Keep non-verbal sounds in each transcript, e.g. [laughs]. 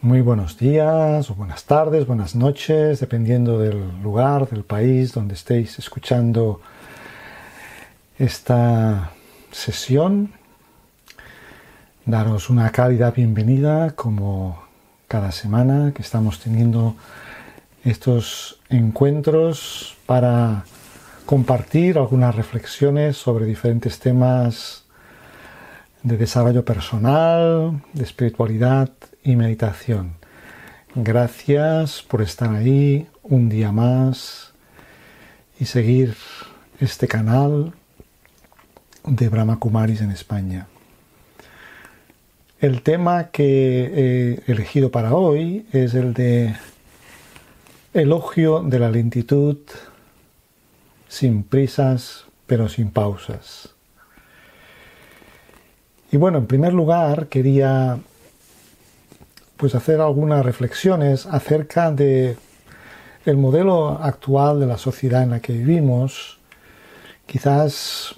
Muy buenos días o buenas tardes, buenas noches, dependiendo del lugar, del país donde estéis escuchando esta sesión. Daros una cálida bienvenida como cada semana que estamos teniendo estos encuentros para compartir algunas reflexiones sobre diferentes temas de desarrollo personal, de espiritualidad y meditación. Gracias por estar ahí un día más y seguir este canal de Brahma Kumaris en España. El tema que he elegido para hoy es el de elogio de la lentitud sin prisas pero sin pausas. Y bueno, en primer lugar quería pues hacer algunas reflexiones acerca de el modelo actual de la sociedad en la que vivimos. Quizás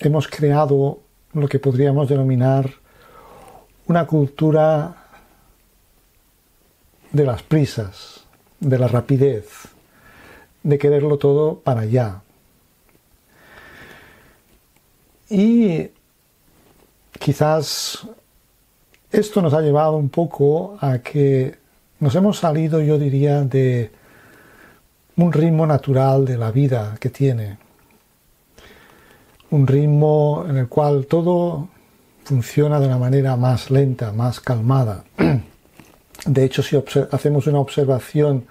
hemos creado lo que podríamos denominar una cultura de las prisas, de la rapidez, de quererlo todo para allá. Y quizás esto nos ha llevado un poco a que nos hemos salido, yo diría, de un ritmo natural de la vida que tiene. Un ritmo en el cual todo funciona de una manera más lenta, más calmada. [clears throat] De hecho, si hacemos una observación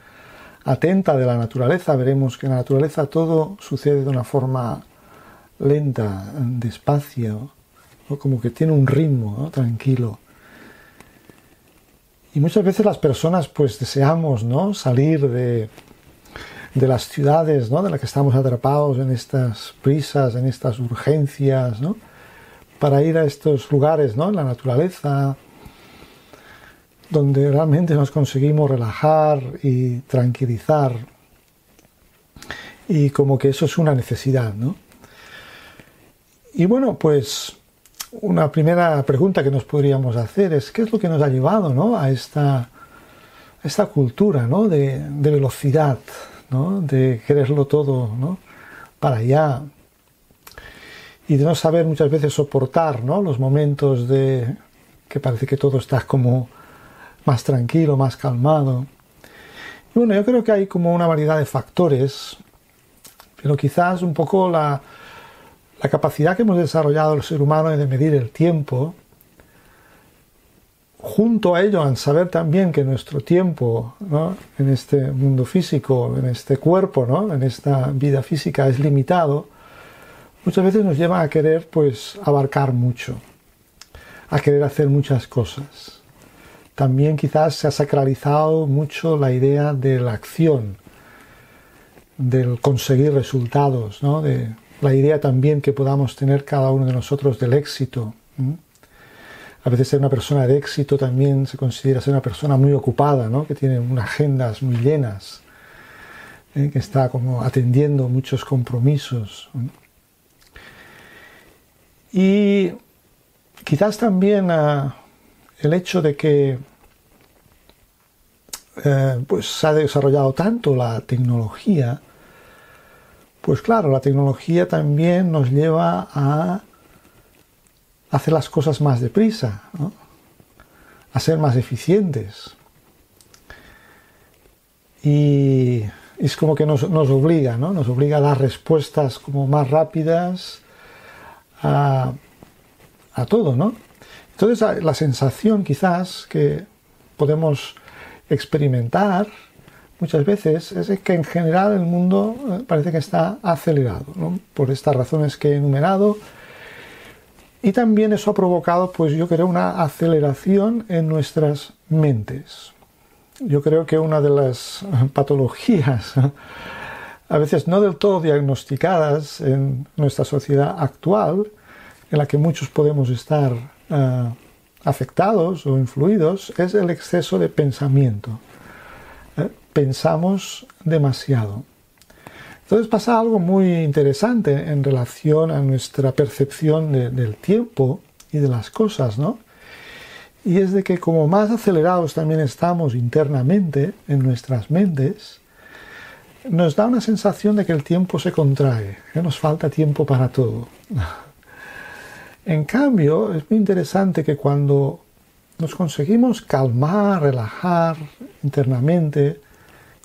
atenta de la naturaleza, veremos que en la naturaleza todo sucede de una forma lenta, despacio, como que tiene un ritmo tranquilo. Y muchas veces las personas pues deseamos ¿no? salir de, de las ciudades ¿no? de las que estamos atrapados en estas prisas, en estas urgencias, ¿no? para ir a estos lugares, ¿no? en la naturaleza, donde realmente nos conseguimos relajar y tranquilizar. Y como que eso es una necesidad, ¿no? Y bueno, pues una primera pregunta que nos podríamos hacer es qué es lo que nos ha llevado ¿no? a, esta, esta cultura ¿no? de, velocidad, ¿no? de quererlo todo para allá y de no saber muchas veces soportar los momentos de que parece que todo está como más tranquilo, más calmado. Y bueno, yo creo que hay como una variedad de factores, pero quizás un poco la, la capacidad que hemos desarrollado el ser humano de medir el tiempo, junto a ello, en saber también que nuestro tiempo en este mundo físico, en este cuerpo, ¿no? en esta vida física es limitado, muchas veces nos lleva a querer pues abarcar mucho, a querer hacer muchas cosas. También quizás se ha sacralizado mucho la idea de la acción, del conseguir resultados, ¿no? de la idea también que podamos tener cada uno de nosotros del éxito. A veces ser una persona de éxito también se considera ser una persona muy ocupada, ¿no? que tiene unas agendas muy llenas, ¿eh? que está como atendiendo muchos compromisos. Y quizás también ah, el hecho de que eh, pues se ha desarrollado tanto la tecnología, pues claro, la tecnología también nos lleva a hacer las cosas más deprisa, a ser más eficientes. Y es como que nos, obliga, ¿no? Nos obliga a dar respuestas como más rápidas a, a todo, ¿no? Entonces la sensación quizás que podemos experimentar muchas veces es que en general el mundo eh, parece que está acelerado, por estas razones que he enumerado, Y también eso ha provocado, pues yo creo, una aceleración en nuestras mentes. Yo creo que una de las [laughs] patologías, [laughs] a veces no del todo diagnosticadas en nuestra sociedad actual, en la que muchos podemos estar eh, afectados o influidos, es el exceso de pensamiento. Pensamos demasiado. Entonces pasa algo muy interesante en relación a nuestra percepción del tiempo y de las cosas, ¿no? Y es de que como más acelerados también estamos internamente en nuestras mentes, nos da una sensación de que el tiempo se contrae, que nos falta tiempo para todo. [laughs] En cambio, es muy interesante que cuando nos conseguimos calmar, relajar internamente,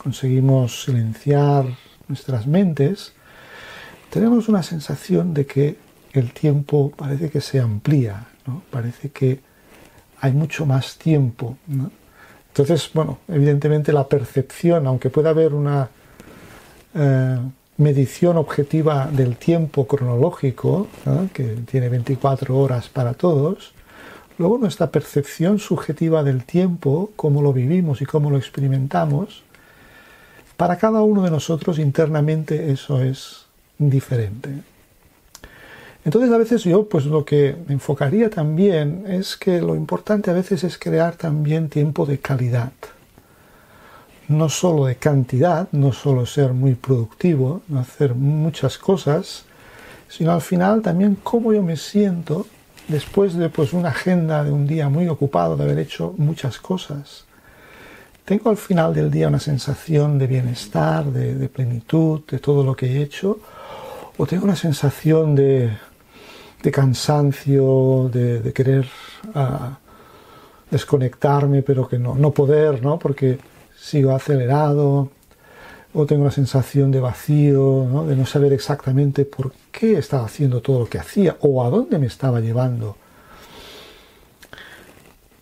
conseguimos silenciar nuestras mentes, tenemos una sensación de que el tiempo parece que se amplía, parece que hay mucho más tiempo. Entonces, bueno, evidentemente la percepción, aunque pueda haber una eh, medición objetiva del tiempo cronológico, que tiene 24 horas para todos, luego nuestra percepción subjetiva del tiempo, cómo lo vivimos y cómo lo experimentamos, para cada uno de nosotros internamente eso es diferente. Entonces a veces yo pues lo que enfocaría también es que lo importante a veces es crear también tiempo de calidad. No solo de cantidad, no solo ser muy productivo, hacer muchas cosas, sino al final también cómo yo me siento después de pues una agenda de un día muy ocupado de haber hecho muchas cosas tengo al final del día una sensación de bienestar, de, plenitud, de todo lo que he hecho, o tengo una sensación de, cansancio, de, querer ah, desconectarme, pero que no, no poder, ¿no? porque sigo acelerado, o tengo una sensación de vacío, de no saber exactamente por qué estaba haciendo todo lo que hacía, o a dónde me estaba llevando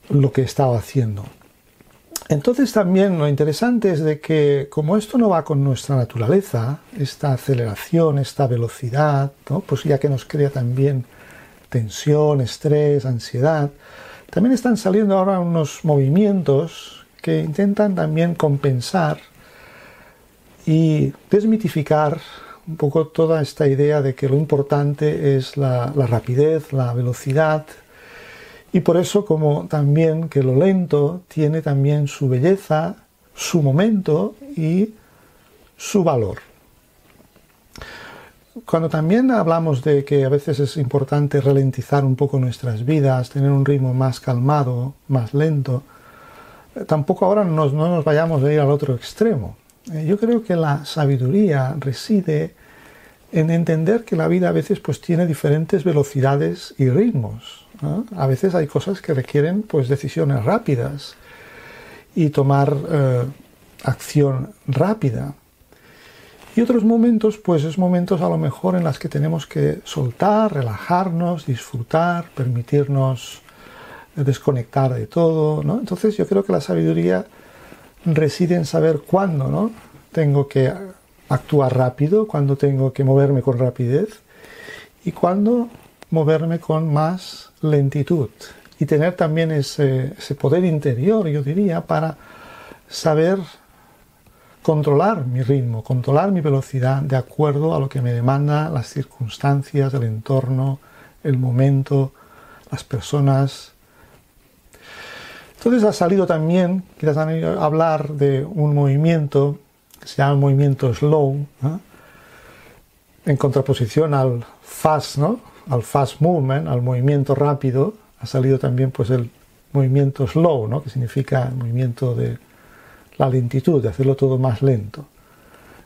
lo que estaba haciendo. Entonces también lo interesante es de que como esto no va con nuestra naturaleza, esta aceleración, esta velocidad, pues ya que nos crea también tensión, estrés, ansiedad, también están saliendo ahora unos movimientos que intentan también compensar y desmitificar un poco toda esta idea de que lo importante es la, la rapidez, la velocidad, y por eso como también que lo lento tiene también su belleza, su momento y su valor. Cuando también hablamos de que a veces es importante ralentizar un poco nuestras vidas, tener un ritmo más calmado, más lento, eh, tampoco ahora no nos vayamos a ir al otro extremo. Eh, yo creo que la sabiduría reside en entender que la vida a veces pues tiene diferentes velocidades y ritmos. A veces hay cosas que requieren pues decisiones rápidas y tomar eh, acción rápida. Y otros momentos, pues es momentos a lo mejor en los que tenemos que soltar, relajarnos, disfrutar, permitirnos desconectar de todo. Entonces yo creo que la sabiduría reside en saber cuándo, ¿no? Tengo que actuar rápido, cuándo tengo que moverme con rapidez y cuándo moverme con más lentitud y tener también ese, poder interior, yo diría, para saber controlar mi ritmo, controlar mi velocidad de acuerdo a lo que me demanda las circunstancias, el entorno, el momento, las personas. Entonces ha salido también, quizás han hablar de un movimiento se llama movimiento slow, en contraposición al fast, ¿no? al fast movement, al movimiento rápido, ha salido también pues el movimiento slow, ¿no? que significa el movimiento de la lentitud, de hacerlo todo más lento.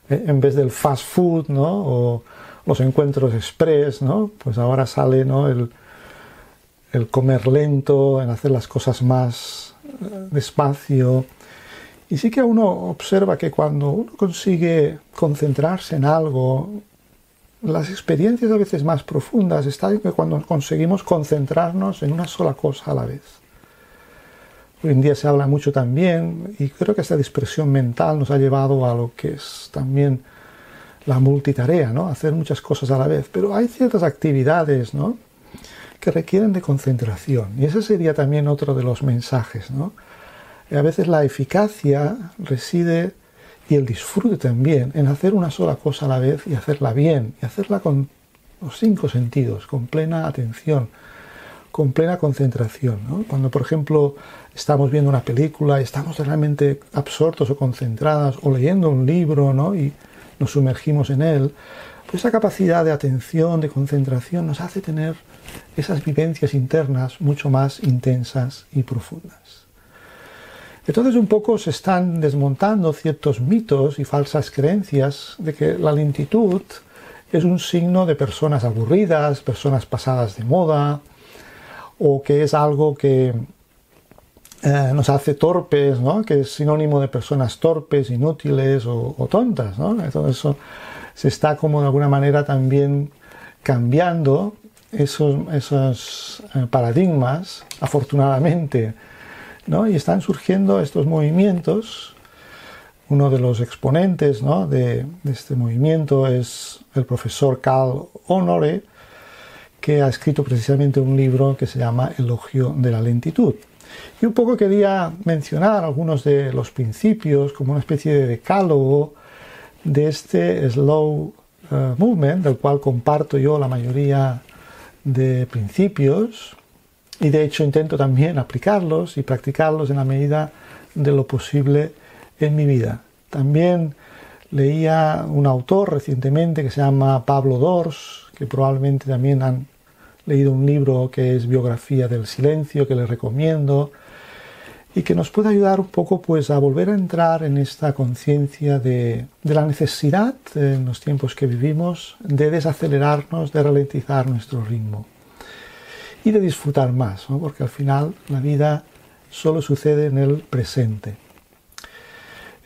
Eh, en vez del fast food ¿no? o los encuentros express, ¿no? pues ahora sale ¿no? el, el comer lento, en hacer las cosas más eh, despacio. Y sí que uno observa que cuando uno consigue concentrarse en algo, las experiencias a veces más profundas están cuando conseguimos concentrarnos en una sola cosa a la vez. Hoy en día se habla mucho también, y creo que esta dispersión mental nos ha llevado a lo que es también la multitarea, ¿no? Hacer muchas cosas a la vez. Pero hay ciertas actividades, ¿no? que requieren de concentración. Y ese sería también otro de los mensajes. ¿no? A veces la eficacia reside y el disfrute también en hacer una sola cosa a la vez y hacerla bien, y hacerla con los cinco sentidos, con plena atención, con plena concentración. Cuando, por ejemplo, estamos viendo una película y estamos realmente absortos o concentradas, o leyendo un libro ¿no? y nos sumergimos en él, pues esa capacidad de atención, de concentración, nos hace tener esas vivencias internas mucho más intensas y profundas. Entonces un poco se están desmontando ciertos mitos y falsas creencias de que la lentitud es un signo de personas aburridas, personas pasadas de moda, o que es algo que eh, nos hace torpes, ¿no? que es sinónimo de personas torpes, inútiles o, tontas. ¿no? Eso se está como de alguna manera también cambiando esos, esos eh, paradigmas, afortunadamente y están surgiendo estos movimientos. Uno de los exponentes de, este movimiento es el profesor Carl Honore, que ha escrito precisamente un libro que se llama Elogio de la lentitud. Y un poco quería mencionar algunos de los principios como una especie de decálogo de este slow eh, movement, del cual comparto yo la mayoría de principios y de hecho intento también aplicarlos y practicarlos en la medida de lo posible en mi vida. También leía un autor recientemente que se llama Pablo Dors, que probablemente también han leído un libro que es Biografía del Silencio, que les recomiendo, y que nos puede ayudar un poco pues a volver a entrar en esta conciencia de, de, la necesidad en los tiempos que vivimos de desacelerarnos, de ralentizar nuestro ritmo y de disfrutar más, porque al final la vida solo sucede en el presente.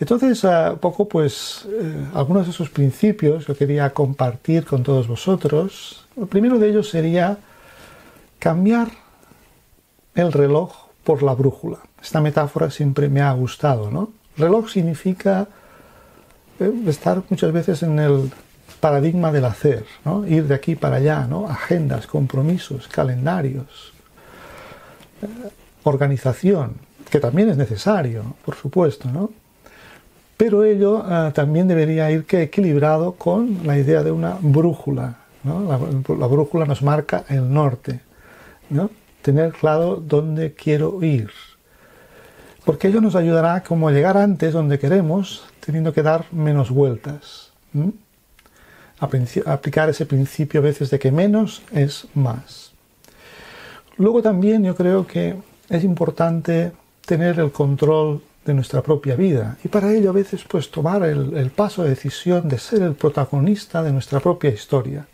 Entonces, un poco, pues, eh, algunos de esos principios que quería compartir con todos vosotros. El primero de ellos sería cambiar el reloj por la brújula. Esta metáfora siempre me ha gustado, ¿no? Reloj significa eh, estar muchas veces en el paradigma del hacer, ¿no? ir de aquí para allá, ¿no? agendas, compromisos, calendarios, eh, organización, que también es necesario, por supuesto, ¿no? pero ello eh, también debería ir que equilibrado con la idea de una brújula. ¿no? La, brújula nos marca el norte, ¿no? tener claro dónde quiero ir, porque ello nos ayudará como a llegar antes donde queremos, teniendo que dar menos vueltas aplicar ese principio a veces de que menos es más. Luego también yo creo que es importante tener el control de nuestra propia vida y para ello a veces pues tomar el, el paso de decisión de ser el protagonista de nuestra propia historia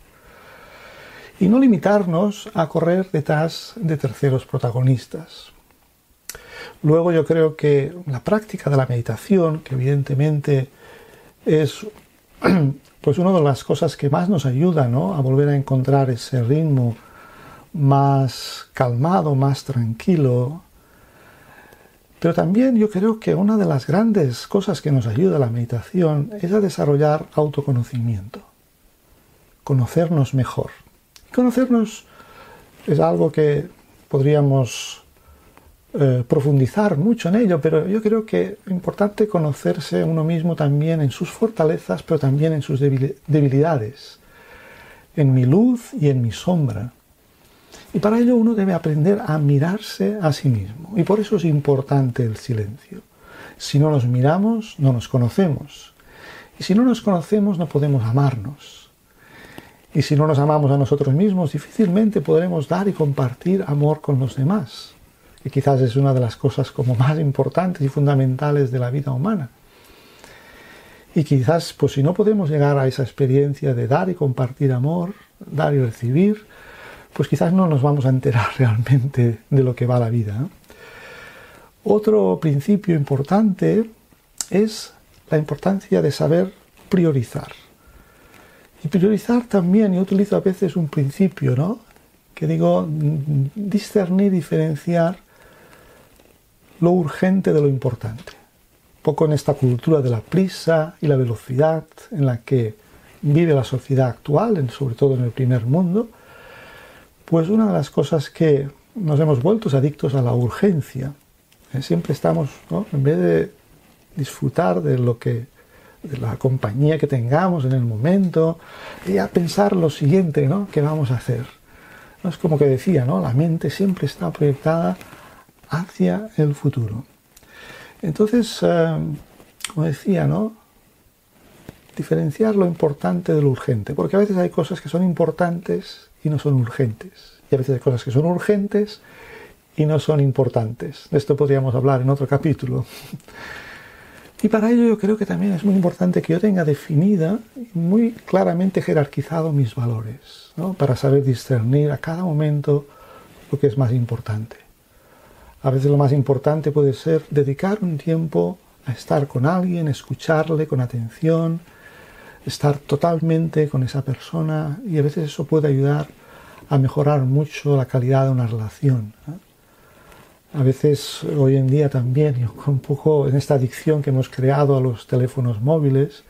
y no limitarnos a correr detrás de terceros protagonistas. Luego yo creo que la práctica de la meditación, que evidentemente es [clears throat] pues una de las cosas que más nos ayuda a volver a encontrar ese ritmo más calmado, más tranquilo. Pero también yo creo que una de las grandes cosas que nos ayuda la meditación es a desarrollar autoconocimiento, conocernos mejor. Conocernos es algo que podríamos eh, profundizar mucho en ello, pero yo creo que es importante conocerse uno mismo también en sus fortalezas, pero también en sus debilidades, en mi luz y en mi sombra. Y para ello uno debe aprender a mirarse a sí mismo. Y por eso es importante el silencio. Si no nos miramos, no nos conocemos. Y si no nos conocemos, no podemos amarnos. Y si no nos amamos a nosotros mismos, difícilmente podremos dar y compartir amor con los demás que quizás es una de las cosas como más importantes y fundamentales de la vida humana. Y quizás, pues si no podemos llegar a esa experiencia de dar y compartir amor, dar y recibir, pues quizás no nos vamos a enterar [laughs] realmente de lo que va la vida. Otro principio importante es la importancia de saber priorizar. Y priorizar también, yo utilizo a veces un principio, ¿no? Que digo, discernir, diferenciar lo urgente de lo importante. Poco en esta cultura de la prisa y la velocidad en la que vive la sociedad actual, sobre todo en el primer mundo, Pues una de las cosas que nos hemos vuelto adictos a la urgencia. ¿eh? Siempre estamos, ¿no? en vez de disfrutar de lo que de la compañía que tengamos en el momento y a pensar lo siguiente, ¿no? ¿Qué vamos a hacer? ¿No? Es como que decía, ¿no? La mente siempre está proyectada hacia el futuro. Entonces, eh, como decía, ¿no? Diferenciar lo importante de lo urgente, porque a veces hay cosas que son importantes y no son urgentes. Y a veces hay cosas que son urgentes y no son importantes. De esto podríamos hablar en otro capítulo. [laughs] Y para ello yo creo que también es muy importante que yo tenga definida y muy claramente jerarquizado mis valores, para saber discernir a cada momento lo que es más importante. A veces lo más importante puede ser dedicar un tiempo a estar con alguien, escucharle con atención, estar totalmente con esa persona y a veces eso puede ayudar a mejorar mucho la calidad de una relación a veces hoy en día también, [laughs] un poco en esta adicción que hemos creado a los teléfonos móviles,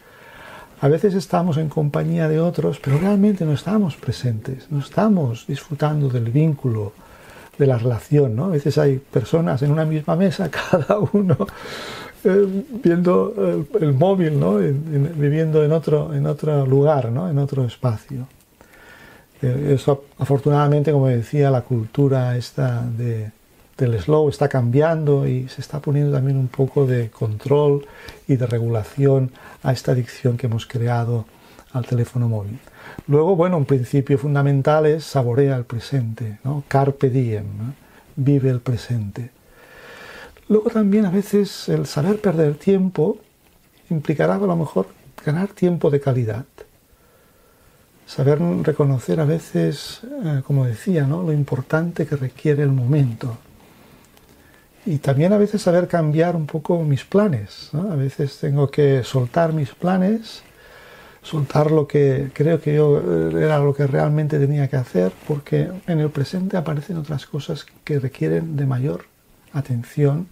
a veces estamos en compañía de otros, pero realmente no estamos presentes, no estamos disfrutando del vínculo, de la relación. ¿no? A veces hay personas en una misma mesa, [laughs] cada uno eh, viendo el, móvil, ¿no? viviendo en otro, en otro lugar, ¿no? en otro espacio. Eh, eso afortunadamente, como decía, la cultura esta de del slow está cambiando y se está poniendo también un poco de control y de regulación a esta adicción que hemos creado al teléfono móvil. Luego, bueno, un principio fundamental es saborea el presente, ¿no? carpe diem, vive el presente. Luego también a veces el saber perder tiempo implicará a lo mejor ganar tiempo de calidad. Saber reconocer a veces, eh, como decía, ¿no? lo importante que requiere el momento y también a veces saber cambiar un poco mis planes. A veces tengo que soltar mis planes, soltar lo que creo que yo eh, era lo que realmente tenía que hacer, porque en el presente aparecen otras cosas que requieren de mayor atención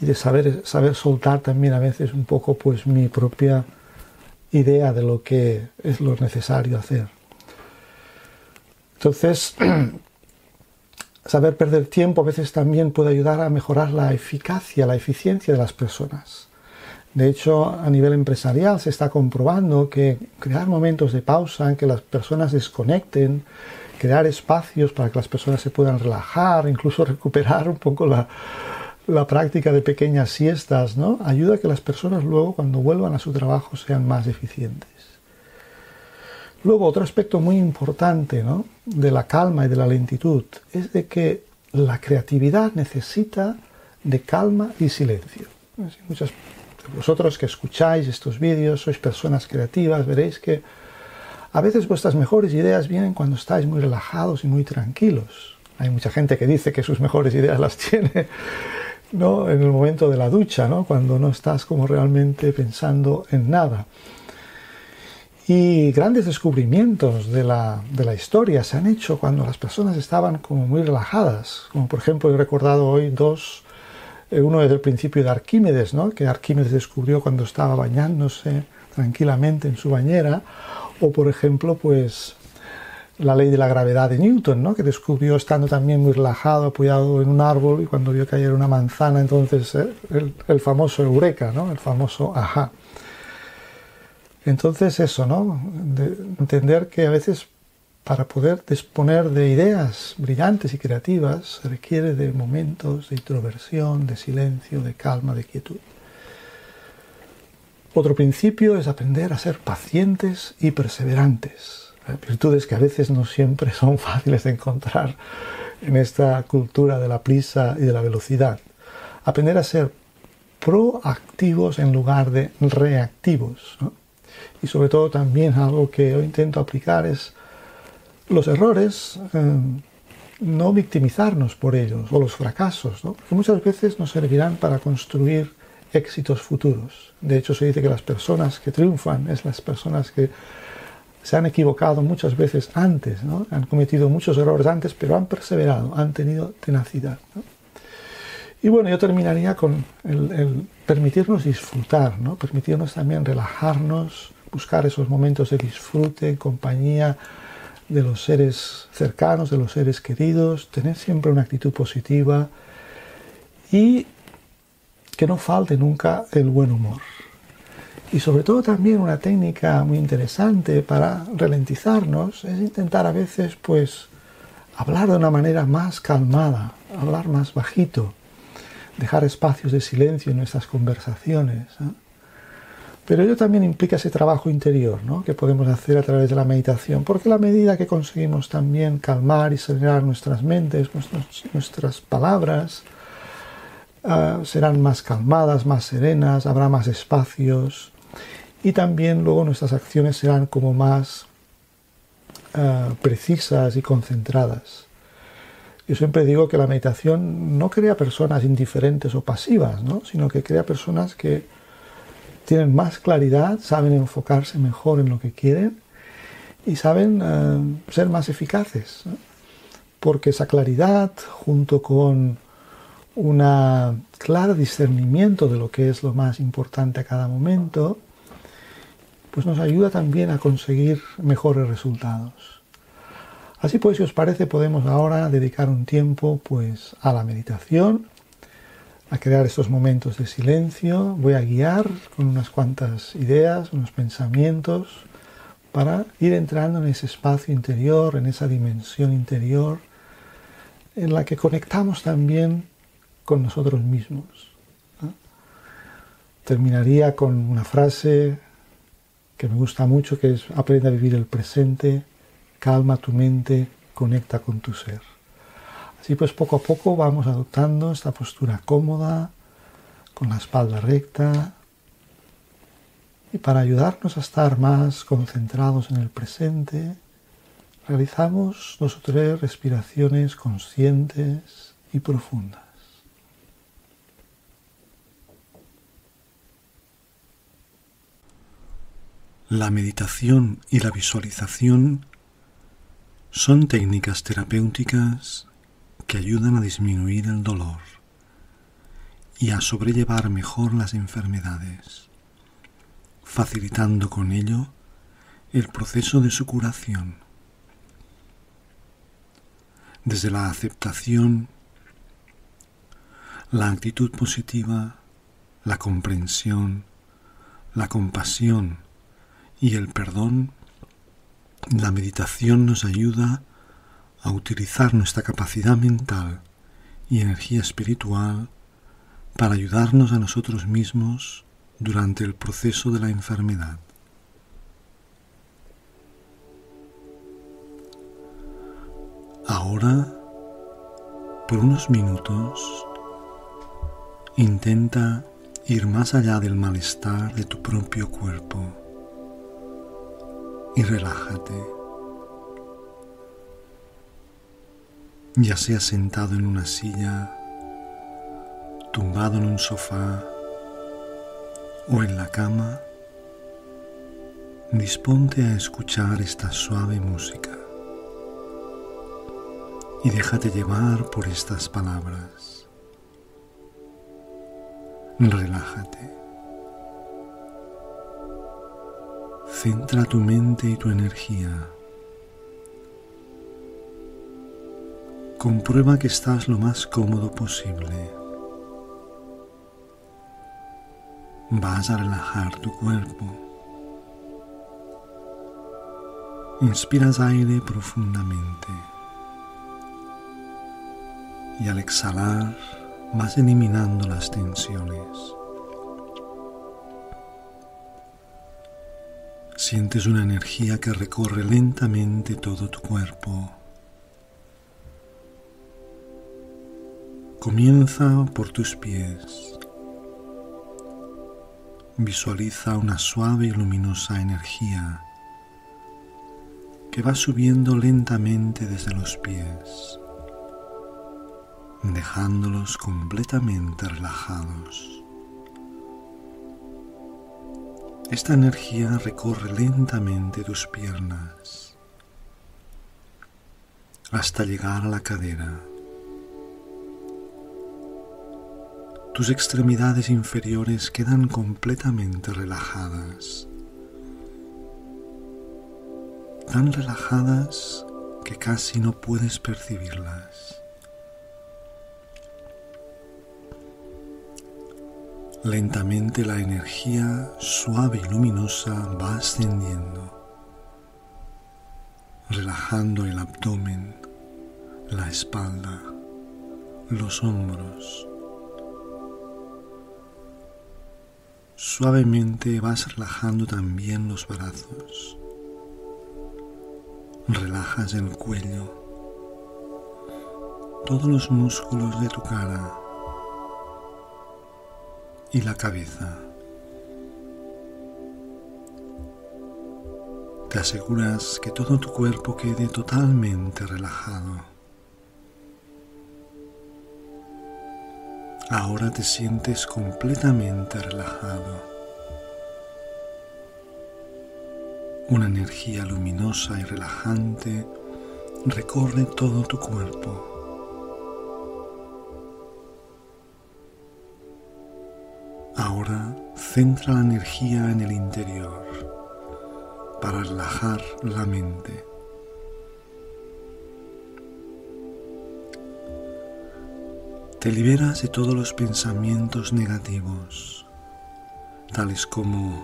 y de saber, saber soltar también a veces un poco pues mi propia idea de lo que es lo necesario hacer. Entonces, [clears throat] saber perder tiempo a veces también puede ayudar a mejorar la eficacia, la eficiencia de las personas. De hecho, a nivel empresarial se está comprobando que crear momentos de pausa que las personas desconecten, crear espacios para que las personas se puedan relajar, incluso [laughs] recuperar un poco la, práctica de pequeñas siestas, ¿no? ayuda a que las personas luego cuando vuelvan a su trabajo sean más eficientes. Luego, otro aspecto muy importante de la calma y de la lentitud es de que la creatividad necesita de calma y silencio. Muchos de vosotros que escucháis estos vídeos sois personas creativas, veréis que a veces vuestras mejores ideas vienen cuando estáis muy relajados y muy tranquilos. Hay mucha gente que dice que sus mejores ideas las [laughs] tiene ¿no? en el momento de la ducha, ¿no? cuando no estás como realmente pensando en nada. Y grandes descubrimientos de la, de la, historia se han hecho cuando las personas estaban como muy relajadas. Como por ejemplo he recordado hoy dos, uno es el principio de Arquímedes, ¿no? que Arquímedes descubrió cuando estaba bañándose tranquilamente en su bañera. O por ejemplo, pues la ley de la gravedad de Newton, ¿no? que descubrió estando también muy relajado, apoyado en un árbol y cuando vio caer una manzana, entonces eh, el, el, famoso eureka, ¿no? el famoso ajá. Entonces eso, ¿no? entender que a veces para poder disponer de ideas brillantes y creativas se requiere de momentos de introversión, de silencio, de calma, de quietud. Otro principio es aprender a ser pacientes y perseverantes, virtudes que a veces no siempre son [laughs] fáciles de encontrar en esta cultura de la prisa y de la velocidad. Aprender a ser proactivos en lugar de reactivos. y sobre todo también algo que yo intento aplicar es los errores, eh, no victimizarnos por ellos o los fracasos, porque muchas veces nos servirán para construir éxitos futuros. De hecho, se dice que las personas que triunfan es las personas que se han equivocado muchas veces antes, han cometido muchos errores antes, pero han perseverado, han tenido tenacidad. Y bueno, yo terminaría con el permitirnos disfrutar, ¿no? permitirnos también relajarnos, buscar esos momentos de disfrute, compañía, de los seres cercanos, de los seres queridos, tener siempre una actitud positiva y que no falte nunca el buen humor. Y sobre todo también una técnica muy interesante para ralentizarnos es intentar a veces pues hablar de una manera más calmada, hablar más bajito, dejar espacios de silencio en nuestras conversaciones. Pero ello también implica ese trabajo interior ¿no? que podemos hacer a través de la meditación, porque la medida que conseguimos también calmar y serenar nuestras mentes, nuestras palabras, ah, serán más calmadas, más serenas, habrá más espacios y también luego nuestras acciones serán como más ah, precisas y concentradas. Yo siempre digo que la meditación no crea personas indiferentes o pasivas, ¿no? sino que crea personas que tienen más claridad, saben enfocarse mejor en lo que quieren y saben ah, ser más eficaces. Porque esa claridad, junto con un claro discernimiento de lo que es lo más importante a cada momento, pues nos ayuda también a conseguir mejores resultados. Así pues, si os parece, podemos ahora dedicar un tiempo pues a la meditación, a crear estos momentos de silencio. Voy a guiar con unas cuantas ideas, unos pensamientos, para ir entrando en ese espacio interior, en esa dimensión interior, en la que conectamos también con nosotros mismos. Terminaría con una frase que me gusta mucho, que es aprende a vivir el presente, calma tu mente, conecta con tu ser. Así pues poco a poco vamos adoptando esta postura cómoda, con la espalda recta, y para ayudarnos a estar más concentrados en el presente, realizamos dos o tres respiraciones conscientes y profundas. La meditación y la visualización son técnicas terapéuticas que ayudan a disminuir el dolor y a sobrellevar mejor las enfermedades, facilitando con ello el proceso de su curación. Desde la aceptación, la actitud positiva, la comprensión, la compasión, y el perdón, la meditación nos ayuda a utilizar nuestra capacidad mental y energía espiritual para ayudarnos a nosotros mismos durante el proceso de la enfermedad. Ahora, por unos minutos, intenta ir más allá del malestar de tu propio cuerpo y relájate. Ya sea sentado en una silla, tumbado en un sofá o en la cama, disponte a escuchar esta suave música y déjate llevar por estas palabras. Relájate. Centra tu mente y tu energía. Comprueba que estás lo más cómodo posible. Vas a relajar tu cuerpo. Inspiras aire profundamente y al exhalar vas eliminando las tensiones. Sientes una energía que recorre lentamente todo tu cuerpo. Comienza por tus pies. Visualiza una suave y luminosa energía que va subiendo lentamente desde los pies, dejándolos completamente relajados. Esta energía recorre lentamente tus piernas hasta llegar a la cadera. Tus extremidades inferiores quedan completamente relajadas tan relajadas que casi no puedes percibirlas. Lentamente la energía suave y luminosa va ascendiendo, relajando el abdomen, la espalda, los hombros. Suavemente vas relajando también los brazos. Relajas el cuello, todos los músculos de tu cara y la cabeza. Te aseguras que todo tu cuerpo quede totalmente relajado. Ahora te sientes completamente relajado. Una energía luminosa y relajante recorre todo tu cuerpo. Ahora centra la energía en el interior para relajar la mente. Te liberas de todos los pensamientos negativos, tales como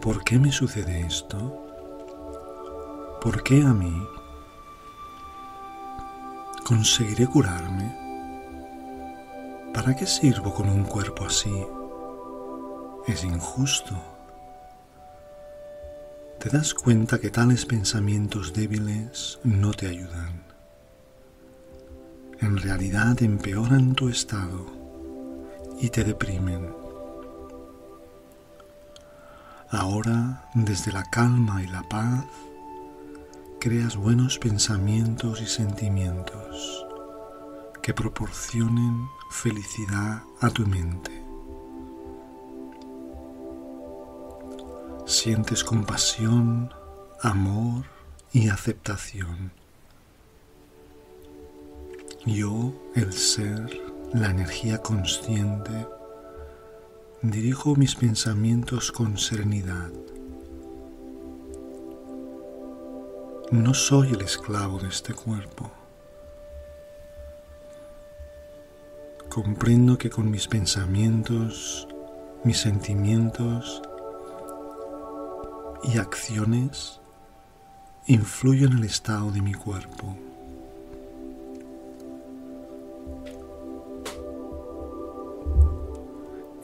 ¿por qué me sucede esto? ¿Por qué a mí? ¿Conseguiré curarme? ¿Para qué sirvo con un cuerpo así? Es injusto. Te das cuenta que tales pensamientos débiles no te ayudan. En realidad empeoran tu estado y te deprimen. Ahora, desde la calma y la paz, creas buenos pensamientos y sentimientos que proporcionen felicidad a tu mente. Sientes compasión, amor y aceptación. Yo, el ser, la energía consciente, dirijo mis pensamientos con serenidad. No soy el esclavo de este cuerpo. comprendo que con mis pensamientos, mis sentimientos y acciones influyo en el estado de mi cuerpo.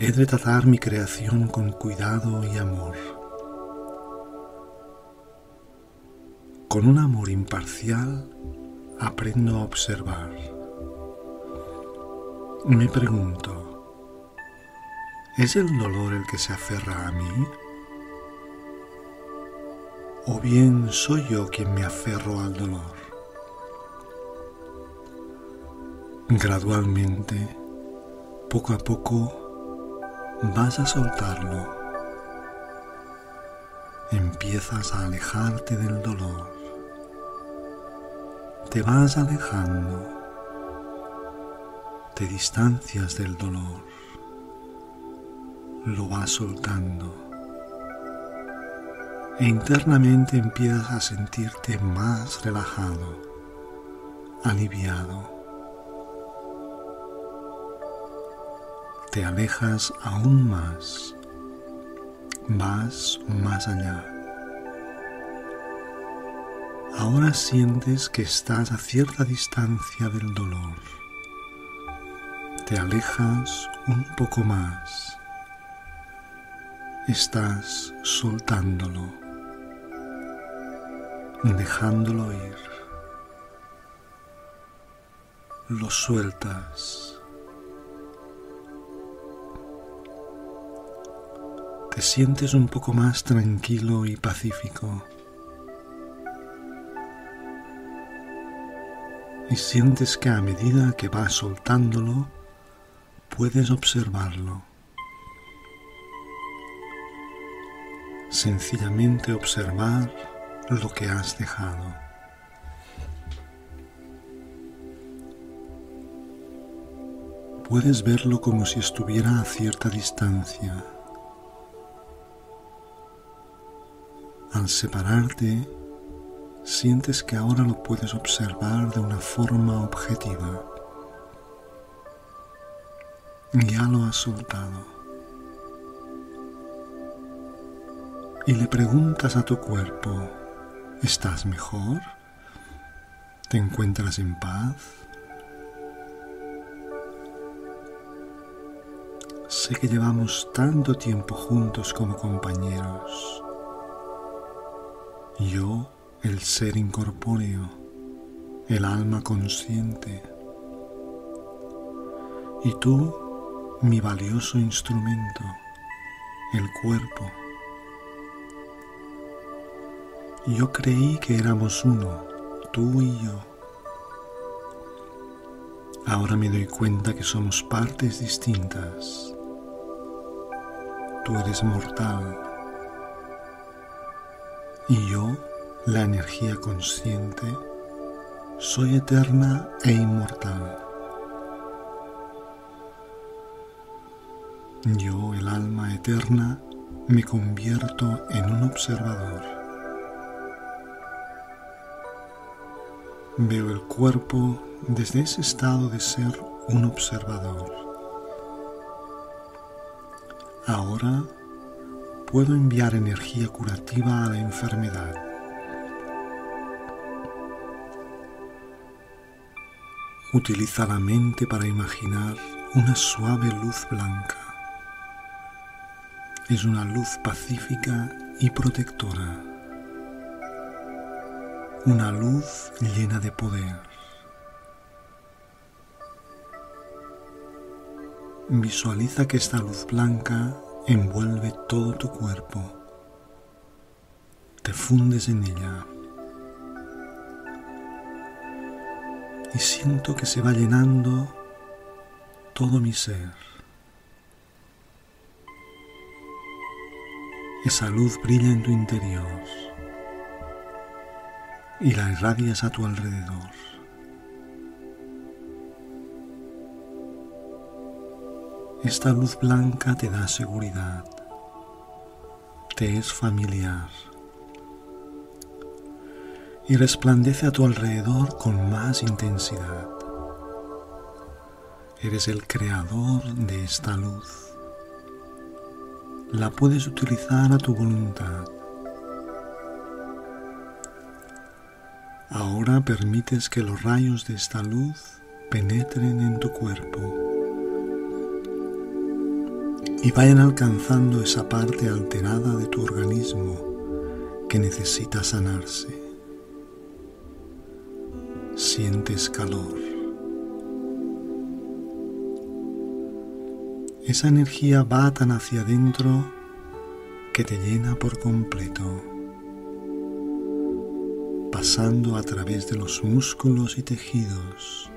He de tratar mi creación con cuidado y amor. Con un amor imparcial aprendo a observar. Me pregunto, ¿es el dolor el que se aferra a mí? ¿O bien soy yo quien me aferro al dolor? Gradualmente, poco a poco, vas a soltarlo. Empiezas a alejarte del dolor. Te vas alejando te distancias del dolor, lo vas soltando e internamente empiezas a sentirte más relajado, aliviado. Te alejas aún más, vas más allá. Ahora sientes que estás a cierta distancia del dolor te alejas un poco más, estás soltándolo, dejándolo ir, lo sueltas. Te sientes un poco más tranquilo y pacífico. Y sientes que a medida que vas soltándolo, puedes observarlo. Sencillamente observar lo que has dejado. Puedes verlo como si estuviera a cierta distancia. Al separarte, sientes que ahora lo puedes observar de una forma objetiva. Ya lo has soltado. Y le preguntas a tu cuerpo, ¿estás mejor? ¿Te encuentras en paz? Sé que llevamos tanto tiempo juntos como compañeros. Yo el ser incorpóreo, el alma consciente. Y tú, mi valioso instrumento, el cuerpo. Yo creí que éramos uno, tú y yo. Ahora me doy cuenta que somos partes distintas. Tú eres mortal y yo la energía consciente, soy eterna e inmortal. Yo, el alma eterna, me convierto en un observador. Veo el cuerpo desde ese estado de ser un observador. Ahora puedo enviar energía curativa a la enfermedad Utiliza la mente para imaginar una suave luz blanca. Es una luz pacífica y protectora. Una luz llena de poder. Visualiza que esta luz blanca envuelve todo tu cuerpo. Te fundes en ella. y siento que se va llenando todo mi ser. Esa luz brilla en tu interior y la irradias a tu alrededor. Esta luz blanca te da seguridad, te es familiar y resplandece a tu alrededor con más intensidad. Eres el creador de esta luz. La puedes utilizar a tu voluntad. Ahora permites que los rayos de esta luz penetren en tu cuerpo y vayan alcanzando esa parte alterada de tu organismo que necesita sanarse sientes calor. Esa energía va tan hacia adentro que te llena por completo, pasando a través de los músculos y tejidos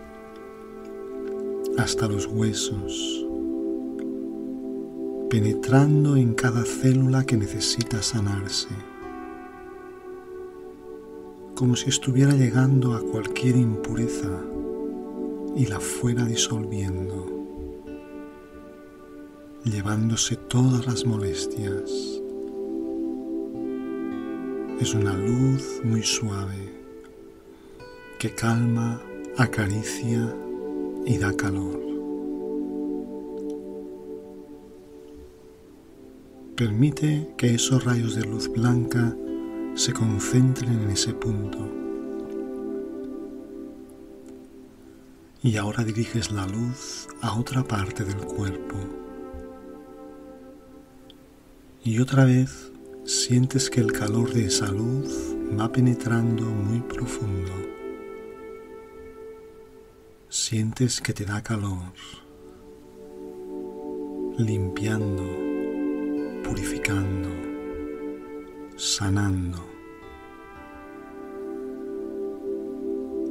hasta los huesos, penetrando en cada célula que necesita sanarse como si estuviera llegando a cualquier impureza y la fuera disolviendo, llevándose todas las molestias. Es una luz muy suave que calma, acaricia y da calor. Permite que esos rayos de luz blanca se concentren en ese punto. Y ahora diriges la luz a otra parte del cuerpo. Y otra vez sientes que el calor de esa luz va penetrando muy profundo. Sientes que te da calor, limpiando, purificando sanando,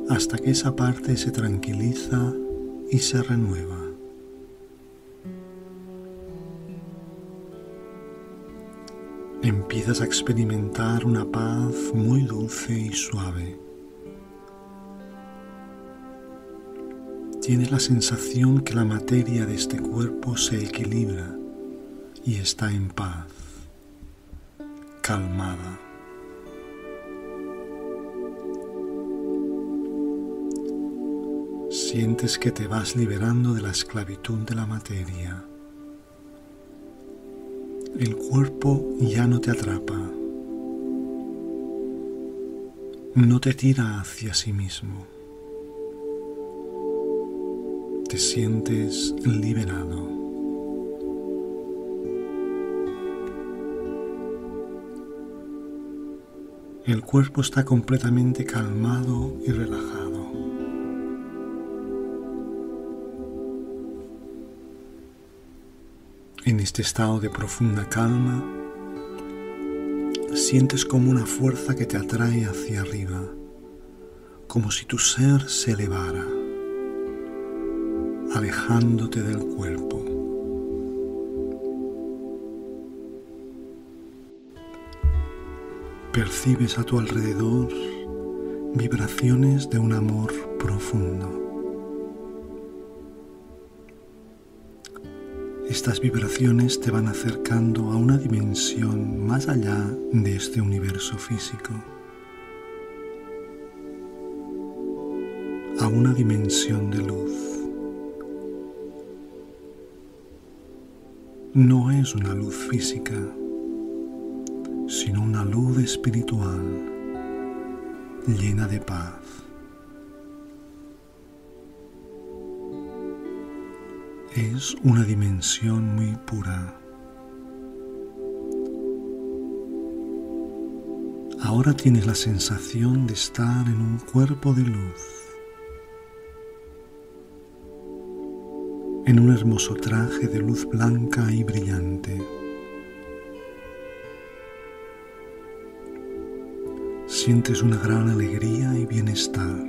hasta que esa parte se tranquiliza y se renueva. Empiezas a experimentar una paz muy dulce y suave. Tienes la sensación que la materia de este cuerpo se equilibra y está en paz, calmada. Sientes que te vas liberando de la esclavitud de la materia. El cuerpo ya no te atrapa, no te tira hacia sí mismo. Te sientes liberado. El cuerpo está completamente calmado y relajado. En este estado de profunda calma, sientes como una fuerza que te atrae hacia arriba, como si tu ser se elevara, alejándote del cuerpo. Percibes a tu alrededor vibraciones de un amor profundo. Estas vibraciones te van acercando a una dimensión más allá de este universo físico, a una dimensión de luz. No es una luz física, sino una luz espiritual llena de paz. Es una dimensión muy pura. Ahora tienes la sensación de estar en un cuerpo de luz, en un hermoso traje de luz blanca y brillante. Sientes una gran alegría y bienestar.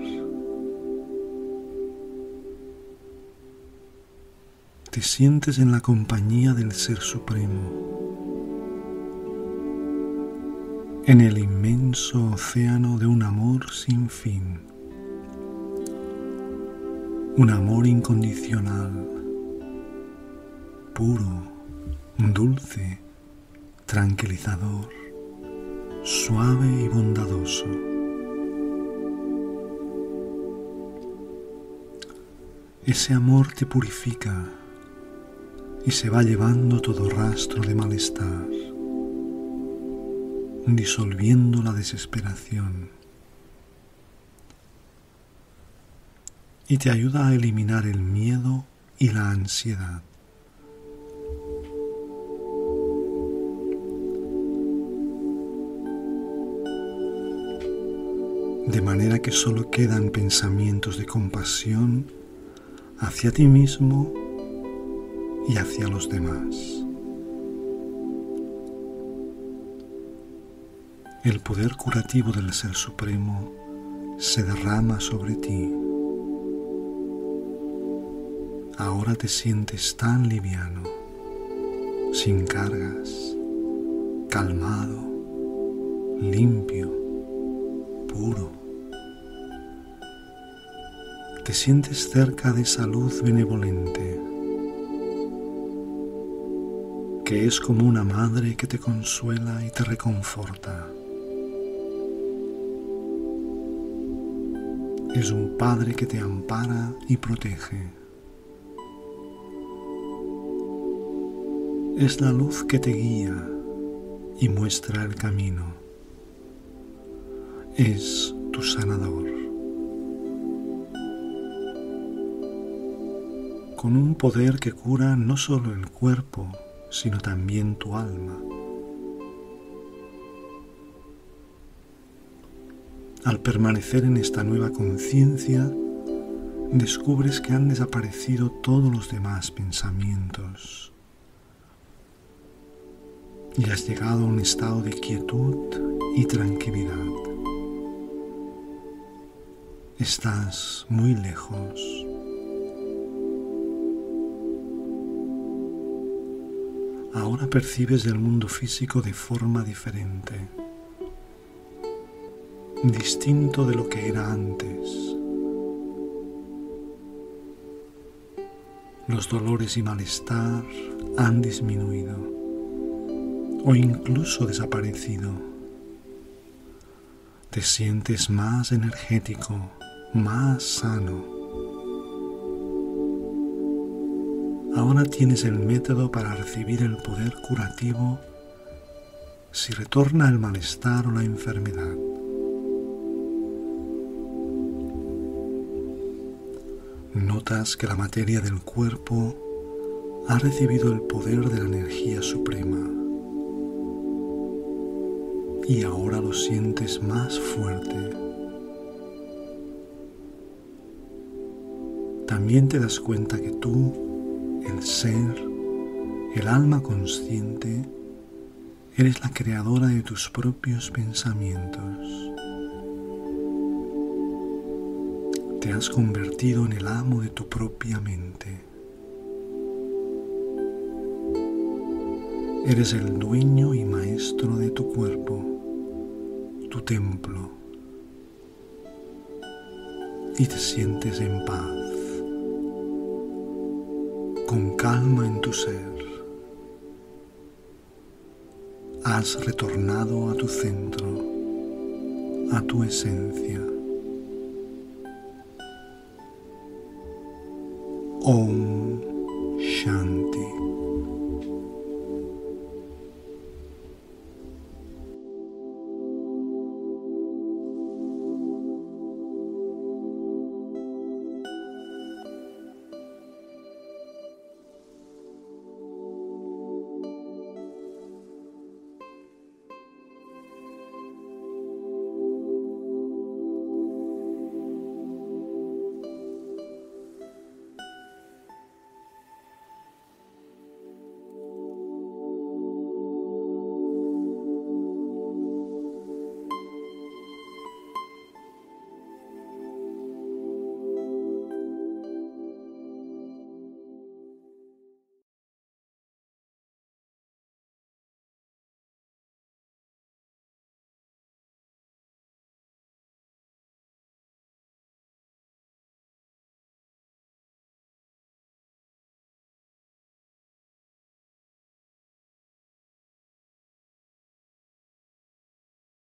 Te sientes en la compañía del Ser Supremo, en el inmenso océano de un amor sin fin, un amor incondicional, puro, dulce, tranquilizador suave y bondadoso. Ese amor te purifica y se va llevando todo rastro de malestar, disolviendo la desesperación y te ayuda a eliminar el miedo y la ansiedad. De manera que solo quedan pensamientos de compasión hacia ti mismo y hacia los demás. El poder curativo del Ser Supremo se derrama sobre ti. Ahora te sientes tan liviano, sin cargas, calmado, limpio, puro. Te sientes cerca de esa luz benevolente, que es como una madre que te consuela y te reconforta. Es un padre que te ampara y protege. Es la luz que te guía y muestra el camino. Es tu sanador. Con un poder que cura no solo el cuerpo, sino también tu alma. Al permanecer en esta nueva conciencia, descubres que han desaparecido todos los demás pensamientos y has llegado a un estado de quietud y tranquilidad. Estás muy lejos ahora percibes el mundo físico de forma diferente, distinto de lo que era antes. Los dolores y malestar han disminuido o incluso desaparecido. Te sientes más energético, más sano, Ahora tienes el método para recibir el poder curativo si retorna el malestar o la enfermedad. Notas que la materia del cuerpo ha recibido el poder de la energía suprema y ahora lo sientes más fuerte. También te das cuenta que tú, el ser, el alma consciente, eres la creadora de tus propios pensamientos. Te has convertido en el amo de tu propia mente. Eres el dueño y maestro de tu cuerpo, tu templo, y te sientes en paz, con calma en tu ser. Has retornado a tu centro, a tu esencia.